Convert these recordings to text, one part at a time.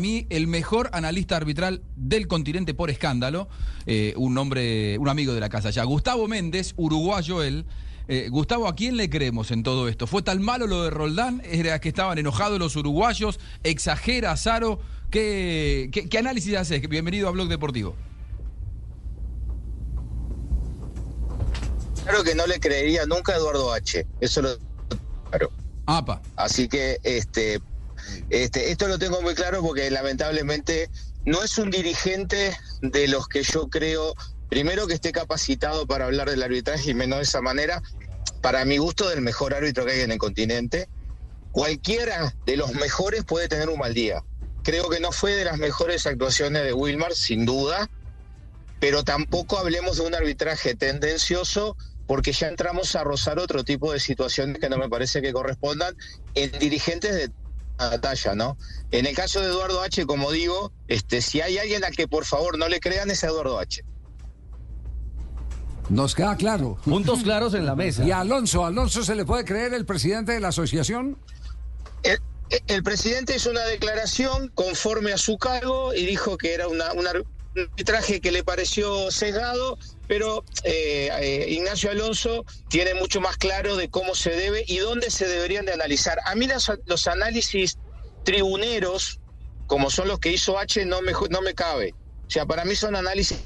mí el mejor analista arbitral del continente por escándalo, eh, un hombre, un amigo de la casa ya, Gustavo Méndez, uruguayo él. Eh, Gustavo, ¿a quién le creemos en todo esto? ¿Fue tan malo lo de Roldán? ¿Era que estaban enojados los uruguayos? ¿Exagera Zaro? ¿Qué, qué, análisis haces? Bienvenido a Blog Deportivo. Claro que no le creería nunca a Eduardo H. Eso lo claro. Apa. Así que este, este, esto lo tengo muy claro porque lamentablemente no es un dirigente de los que yo creo, primero que esté capacitado para hablar del arbitraje y menos de esa manera, para mi gusto, del mejor árbitro que hay en el continente. Cualquiera de los mejores puede tener un mal día. Creo que no fue de las mejores actuaciones de Wilmar, sin duda, pero tampoco hablemos de un arbitraje tendencioso porque ya entramos a rozar otro tipo de situaciones que no me parece que correspondan en dirigentes de talla, ¿no? En el caso de Eduardo H, como digo, este, si hay alguien a que por favor no le crean es Eduardo H. Nos queda claro. Puntos claros en la mesa. ¿Y a Alonso? ¿Alonso se le puede creer el presidente de la asociación? El, presidente hizo una declaración conforme a su cargo y dijo que era una, un arbitraje que le pareció sesgado, pero eh, eh, Ignacio Alonso tiene mucho más claro de cómo se debe y dónde se deberían de analizar. A mí los análisis tribuneros, como son los que hizo H, no me, no me cabe. O sea, para mí son análisis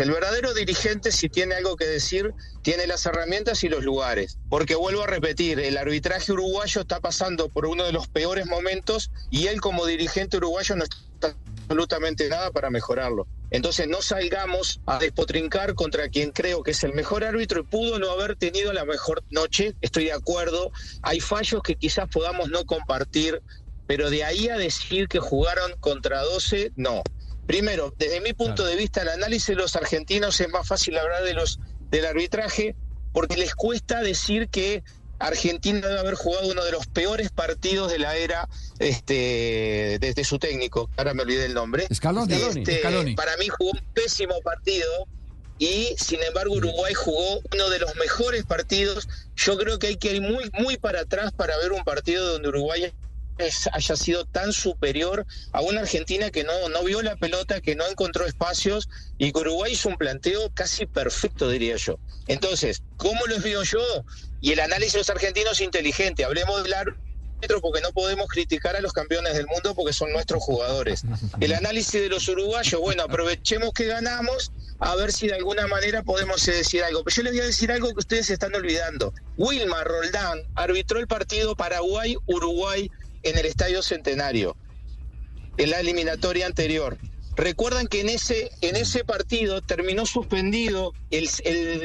el verdadero dirigente, si tiene algo que decir, tiene las herramientas y los lugares. Porque vuelvo a repetir, el arbitraje uruguayo está pasando por uno de los peores momentos y él como dirigente uruguayo no está absolutamente nada para mejorarlo. Entonces no salgamos a despotrincar contra quien creo que es el mejor árbitro y pudo no haber tenido la mejor noche, estoy de acuerdo. Hay fallos que quizás podamos no compartir, pero de ahí a decir que jugaron contra 12, no. Primero, desde mi punto de vista, el análisis de los argentinos es más fácil hablar de los del arbitraje porque les cuesta decir que Argentina debe haber jugado uno de los peores partidos de la era este desde su técnico, ahora me olvidé el nombre. Scaloni. Este, para mí jugó un pésimo partido y sin embargo Uruguay jugó uno de los mejores partidos. Yo creo que hay que ir muy muy para atrás para ver un partido donde Uruguay haya sido tan superior a una Argentina que no, no vio la pelota, que no encontró espacios y que Uruguay hizo un planteo casi perfecto, diría yo. Entonces, ¿cómo los veo yo? Y el análisis de los argentinos inteligente. Hablemos del árbitro porque no podemos criticar a los campeones del mundo porque son nuestros jugadores. El análisis de los uruguayos, bueno, aprovechemos que ganamos a ver si de alguna manera podemos decir algo. Pero yo les voy a decir algo que ustedes están olvidando. Wilmar Roldán arbitró el partido Paraguay-Uruguay en el Estadio Centenario, en la eliminatoria anterior. Recuerdan que en ese, en ese partido terminó suspendido el,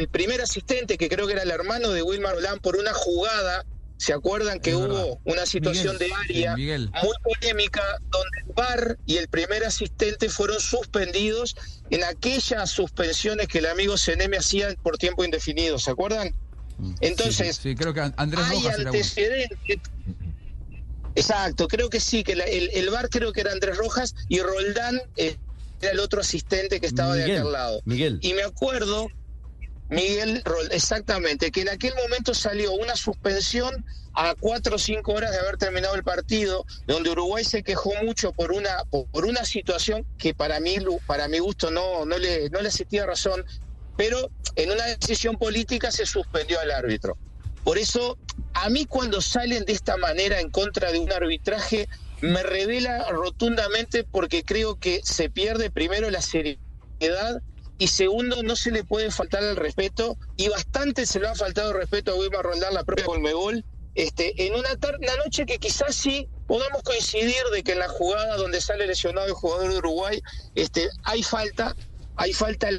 primer asistente, que creo que era el hermano de Wilmar Roland, por una jugada. ¿Se acuerdan que hubo una situación de área muy polémica donde el VAR y el primer asistente fueron suspendidos en aquellas suspensiones que el amigo Seneme hacía por tiempo indefinido? ¿Se acuerdan? Mm. Entonces, sí, creo que Andrés hay antecedentes. Exacto, creo que sí, que el, el bar creo que era Andrés Rojas y Roldán eh, era el otro asistente que estaba de aquel lado. Miguel. Y me acuerdo, Miguel, exactamente, que en aquel momento salió una suspensión a cuatro o cinco horas de haber terminado el partido, donde Uruguay se quejó mucho por una, por una situación que para mí, para mi gusto, no, no le, no le asistía razón, pero en una decisión política se suspendió al árbitro. Por eso, a mí cuando salen de esta manera en contra de un arbitraje, me revela rotundamente porque creo que se pierde primero la seriedad y segundo no se le puede faltar el respeto y bastante se le ha faltado respeto a Wilmar Rondar, la propia Colmebol, este, en una, una noche que quizás sí podamos coincidir de que en la jugada donde sale lesionado el jugador de Uruguay este, hay falta, hay falta,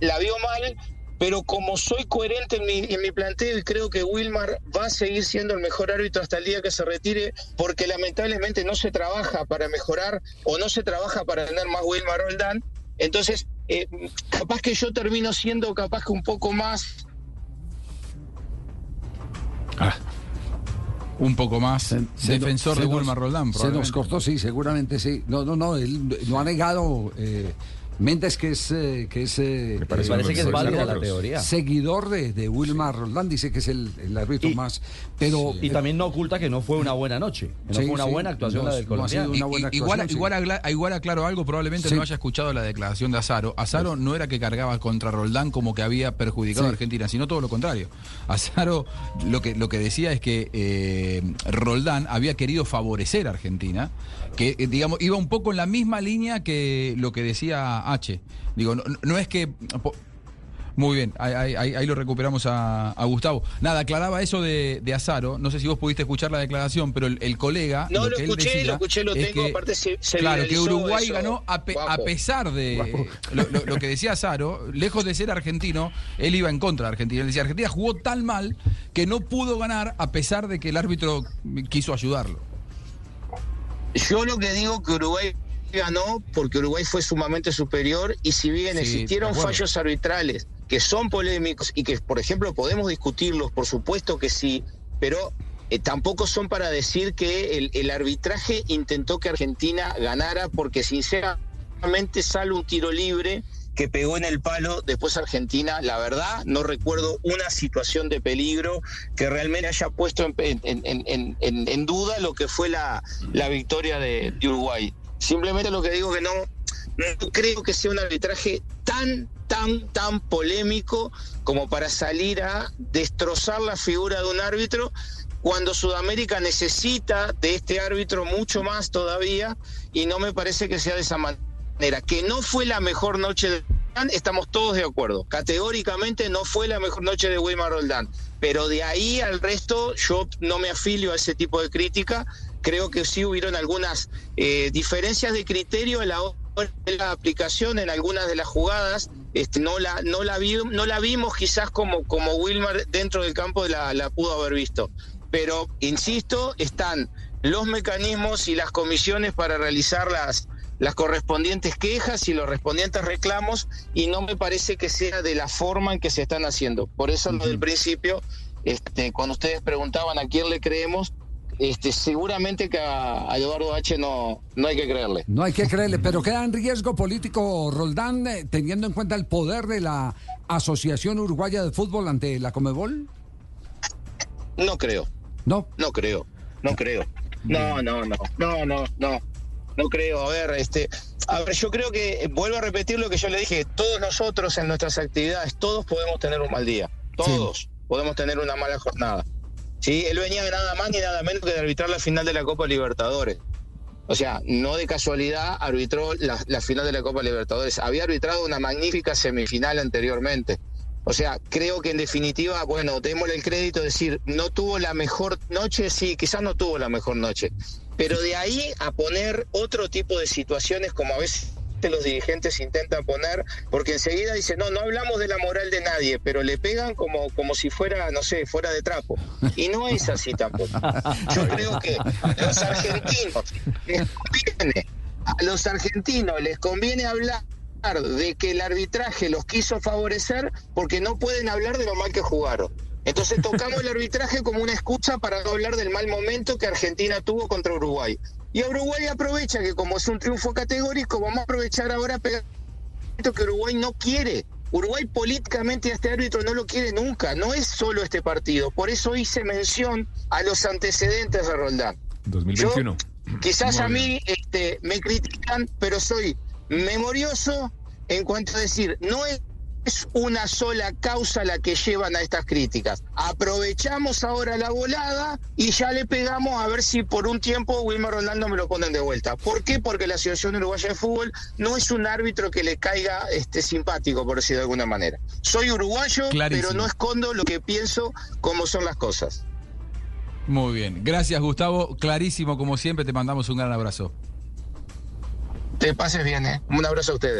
la vio mal, pero como soy coherente en mi, en mi planteo y creo que Wilmar va a seguir siendo el mejor árbitro hasta el día que se retire, porque lamentablemente no se trabaja para mejorar o no se trabaja para tener más Wilmar Roldán, entonces eh, capaz que yo termino siendo capaz que un poco más... Ah, un poco más defensor de Wilmar Roldán. Se nos cortó, sí, seguramente sí. No, no, no, él no ha negado... Eh, Méndez, que es, eh, que es eh, Me parece, eh, parece que es válida la seguidor- teoría. Seguidor de, de Wilmar Roldán, dice que es el, el árbitro Y- más. Pero Y también no oculta que no fue una buena noche. que No Sí, fue una sí, buena actuación no, la del no colombiano. igual, sí. igual, igual aclaro algo, probablemente Sí. no haya escuchado la declaración de Azaro. Azaro no era que cargaba contra Roldán como que había perjudicado Sí. a Argentina, sino todo lo contrario. Azaro lo que, lo que decía es que eh, Roldán había querido favorecer a Argentina, que eh, digamos iba un poco en la misma línea que lo que decía H. Digo, no, no es que... muy bien, ahí, ahí- ahí- ahí lo recuperamos a, a Gustavo. Nada, aclaraba eso de, de Azaro. No sé si vos pudiste escuchar la declaración, pero el, el colega. No, lo que él escuché, decía lo escuché, lo tengo, que- aparte se- se Claro, que Uruguay eso, ganó a, pe- a guapo. pesar de. Lo, lo- lo que decía Azaro, lejos de ser argentino, él iba en contra de Argentina. Él decía: Argentina jugó tan mal que no pudo ganar a pesar de que el árbitro quiso ayudarlo. Yo lo que digo que Uruguay ganó porque Uruguay fue sumamente superior y si bien Sí, existieron fallos arbitrales que son polémicos y que, por ejemplo, podemos discutirlos, por supuesto que sí, pero eh, tampoco son para decir que el, el arbitraje intentó que Argentina ganara porque sinceramente sale un tiro libre que pegó en el palo después Argentina, la verdad, no recuerdo una situación de peligro que realmente haya puesto en, en- en- en- en- en duda lo que fue la, la victoria de, de Uruguay. Simplemente lo que digo que no, creo que sea un arbitraje tan, tan, tan polémico como para salir a destrozar la figura de un árbitro cuando Sudamérica necesita de este árbitro mucho más todavía y no me parece que sea de esa manera. Que no fue la mejor noche de Roldán, estamos todos de acuerdo. Categóricamente no fue la mejor noche de Wilmar Roldán. Pero de ahí al resto yo no me afilio a ese tipo de crítica. Creo que sí hubieron algunas eh, diferencias de criterio en la de la aplicación en algunas de las jugadas. Este, no la no la vi- no la vimos quizás como como Wilmar dentro del campo la, la pudo haber visto. Pero insisto, están los mecanismos y las comisiones para realizar las las correspondientes quejas y los correspondientes reclamos y no me parece que sea de la forma en que se están haciendo. Por eso lo del principio, este, cuando ustedes preguntaban a quién le creemos, este, seguramente que a, Eduardo H no, no hay que creerle. no hay que creerle. Pero queda en riesgo político Roldán, eh, teniendo en cuenta el poder de la Asociación Uruguaya de Fútbol ante la Comebol. No creo, No. no creo, no creo. No, no, no, no, no, no. No creo, a ver, este, a ver, yo creo que, eh, vuelvo a repetir lo que yo le dije, todos nosotros en nuestras actividades, todos podemos tener un mal día, todos podemos tener una mala jornada. Sí, él venía de nada más ni nada menos que de arbitrar la final de la Copa Libertadores. O sea, no de casualidad arbitró la, la final de la Copa Libertadores. Había arbitrado una magnífica semifinal anteriormente. O sea, creo que en definitiva, bueno, démosle el crédito de decir, no tuvo la mejor noche, sí, quizás no tuvo la mejor noche. Pero de ahí a poner otro tipo de situaciones como a veces los dirigentes intentan poner, porque enseguida dicen, no, no hablamos de la moral de nadie, pero le pegan como, como si fuera, no sé, fuera de trapo. Y no es así tampoco. Yo creo que los argentinos les conviene, a los argentinos les conviene hablar de que el arbitraje los quiso favorecer porque no pueden hablar de lo mal que jugaron. Entonces tocamos el arbitraje como una excusa para no hablar del mal momento que Argentina tuvo contra Uruguay. Y a Uruguay aprovecha que como es un triunfo categórico, vamos a aprovechar ahora a pegar esto que Uruguay no quiere. Uruguay políticamente a este árbitro no lo quiere nunca, no es solo este partido. Por eso hice mención a los antecedentes de Roldán. 2021. Yo, quizás a mí este, me critican, pero soy memorioso en cuanto a decir, no es una sola causa la que llevan a estas críticas. Aprovechamos ahora la volada y ya le pegamos a ver si por un tiempo Wilmer Rolando me lo ponen de vuelta. ¿Por qué? Porque la Asociación Uruguaya de Fútbol no es un árbitro que le caiga este, simpático, por decirlo de alguna manera. Soy uruguayo, Clarísimo. pero no escondo lo que pienso, cómo son las cosas. Muy bien. Gracias, Gustavo. Clarísimo, como siempre, te mandamos un gran abrazo. Te pases bien, ¿eh? Un abrazo a ustedes.